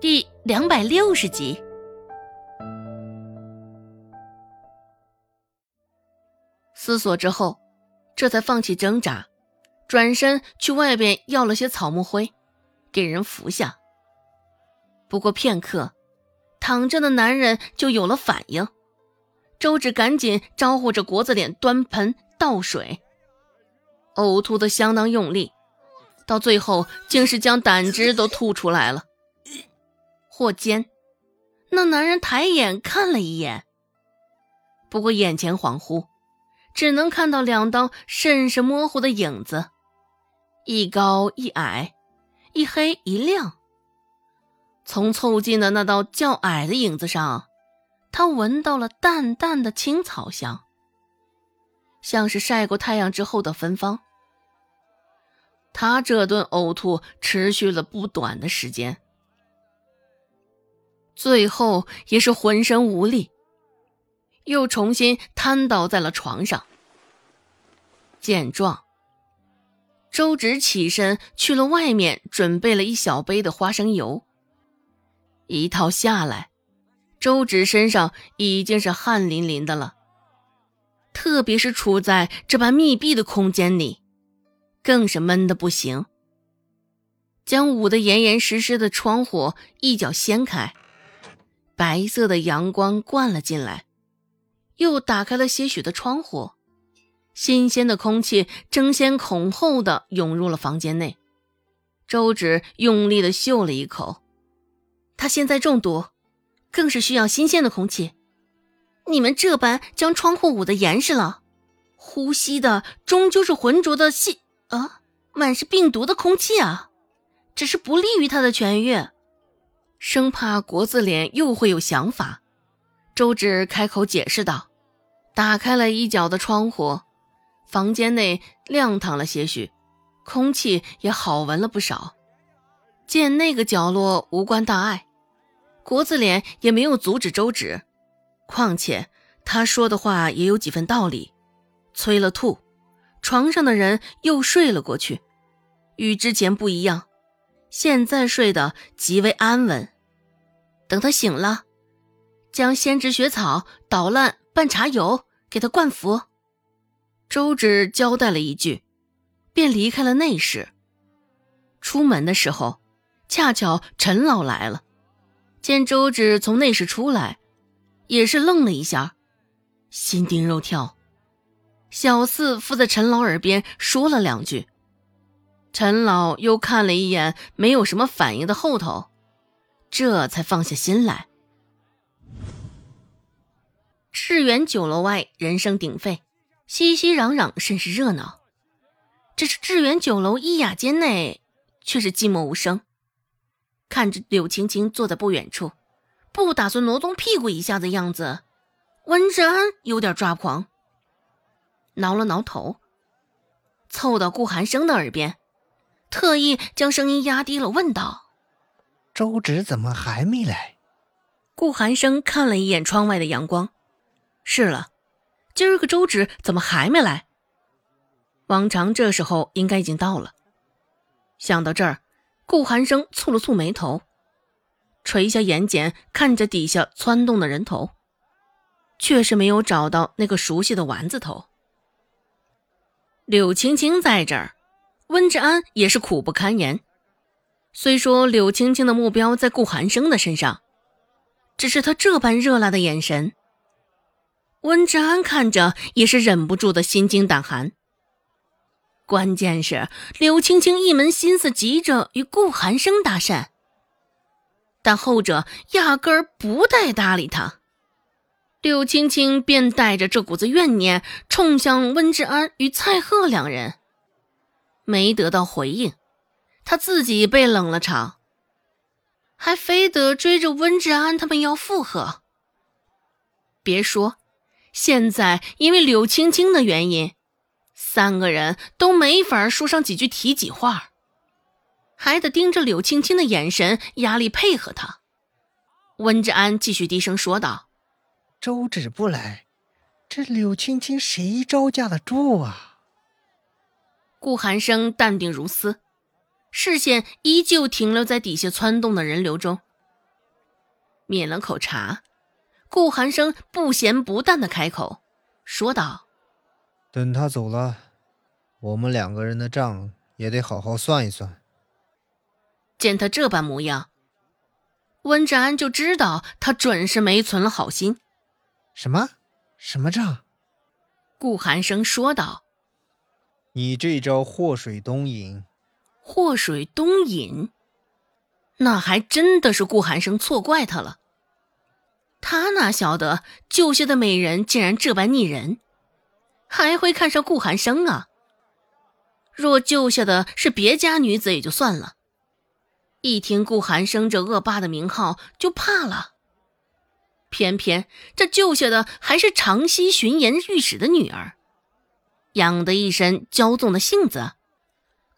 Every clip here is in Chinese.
第两百六十集。思索之后，这才放弃挣扎，转身去外边要了些草木灰，给人服下。不过片刻，躺着的男人就有了反应。周芷赶紧招呼着国字脸端盆倒水，呕吐的相当用力，到最后竟是将胆汁都吐出来了。或间，那男人抬眼看了一眼，不过眼前恍惚，只能看到两道甚是模糊的影子，一高一矮，一黑一亮。从凑近的那道较矮的影子上，他闻到了淡淡的青草香，像是晒过太阳之后的芬芳。他这顿呕吐持续了不短的时间。最后也是浑身无力，又重新瘫倒在了床上。见状，周芷起身去了外面，准备了一小杯的花生油。一套下来，周芷身上已经是汗淋淋的了，特别是处在这般密闭的空间里，更是闷得不行。将捂得严严实实的窗户一脚掀开。白色的阳光灌了进来，又打开了些许的窗户，新鲜的空气争先恐后的涌入了房间内。周芷用力的嗅了一口，他现在中毒，更是需要新鲜的空气。你们这般将窗户捂得严实了，呼吸的终究是浑浊的细啊，满是病毒的空气啊，只是不利于他的痊愈。生怕国字脸又会有想法，周芷开口解释道：“打开了一角的窗户，房间内亮堂了些许，空气也好闻了不少。见那个角落无关大碍，国字脸也没有阻止周芷。况且他说的话也有几分道理。催了吐，床上的人又睡了过去，与之前不一样。”现在睡得极为安稳，等他醒了，将仙芝雪草捣烂拌茶油给他灌服。周芷交代了一句，便离开了内室。出门的时候，恰巧陈老来了，见周芷从内室出来，也是愣了一下，心惊肉跳，小四附在陈老耳边说了两句。陈老又看了一眼没有什么反应的后头，这才放下心来。致远酒楼外人声鼎沸，熙熙攘攘，甚是热闹。只是致远酒楼一雅间内却是寂寞无声。看着柳青青坐在不远处，不打算挪动屁股一下的样子，温志安有点抓狂，挠了挠头，凑到顾寒生的耳边。特意将声音压低了，问道：“周芷怎么还没来？”顾寒生看了一眼窗外的阳光，是了，今儿个周芷怎么还没来？往常这时候应该已经到了。想到这儿，顾寒生蹙了蹙眉头，垂下眼睑，看着底下窜动的人头，却是没有找到那个熟悉的丸子头。柳青青在这儿。温志安也是苦不堪言。虽说柳青青的目标在顾寒生的身上，只是他这般热辣的眼神，温志安看着也是忍不住的心惊胆寒。关键是柳青青一门心思急着与顾寒生搭讪，但后者压根儿不带搭理他，柳青青便带着这股子怨念冲向温志安与蔡贺两人。没得到回应，他自己被冷了场，还非得追着温志安他们要附和。别说，现在因为柳青青的原因，三个人都没法说上几句体己话，还得盯着柳青青的眼神，压力配合他。温志安继续低声说道：“周芷不来，这柳青青谁招架得住啊？”顾寒生淡定如斯，视线依旧停留在底下窜动的人流中，抿了口茶，顾寒生不咸不淡的开口说道：“等他走了，我们两个人的账也得好好算一算。”见他这般模样，温志安就知道他准是没存了好心。什么？什么账？顾寒生说道：“你这招祸水东引。”祸水东引，那还真的是顾寒生错怪他了。他哪晓得救下的美人竟然这般逆人，还会看上顾寒生啊？若救下的是别家女子也就算了，一听顾寒生这恶霸的名号就怕了。偏偏这救下的还是长溪巡盐御史的女儿，养的一身骄纵的性子，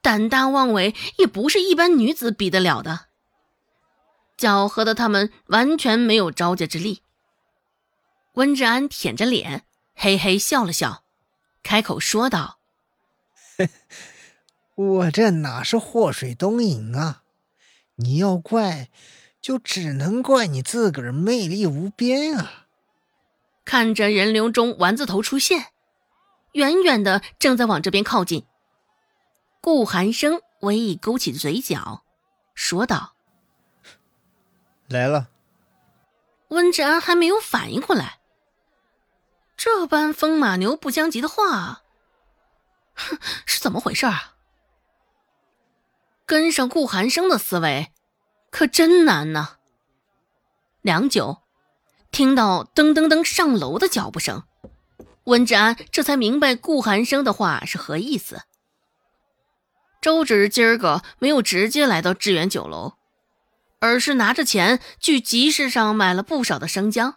胆大妄为也不是一般女子比得了的。搅和的他们完全没有招架之力。温志安舔着脸，嘿嘿笑了笑，开口说道：“ 我这哪是祸水东引啊？你要怪。”就只能怪你自个儿魅力无边啊！看着人流中丸子头出现，远远的正在往这边靠近。顾寒生微一勾起嘴角，说道：“来了。”温志安还没有反应过来，这般风马牛不相及的话，哼，是怎么回事啊？跟上顾寒生的思维。可真难呐！良久，听到噔噔噔上楼的脚步声，温志安这才明白顾寒生的话是何意思。周芷今儿个没有直接来到致远酒楼，而是拿着钱去集市上买了不少的生姜。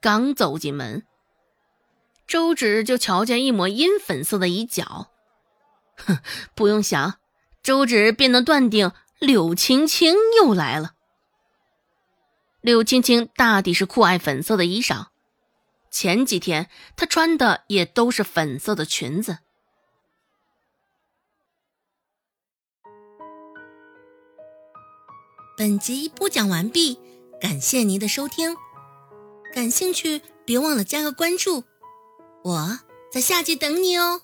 刚走进门，周芷就瞧见一抹阴粉色的衣角，哼，不用想，周芷便能断定。柳青青又来了。柳青青大抵是酷爱粉色的衣裳，前几天她穿的也都是粉色的裙子。本集播讲完毕，感谢您的收听。感兴趣，别忘了加个关注，我在下集等你哦。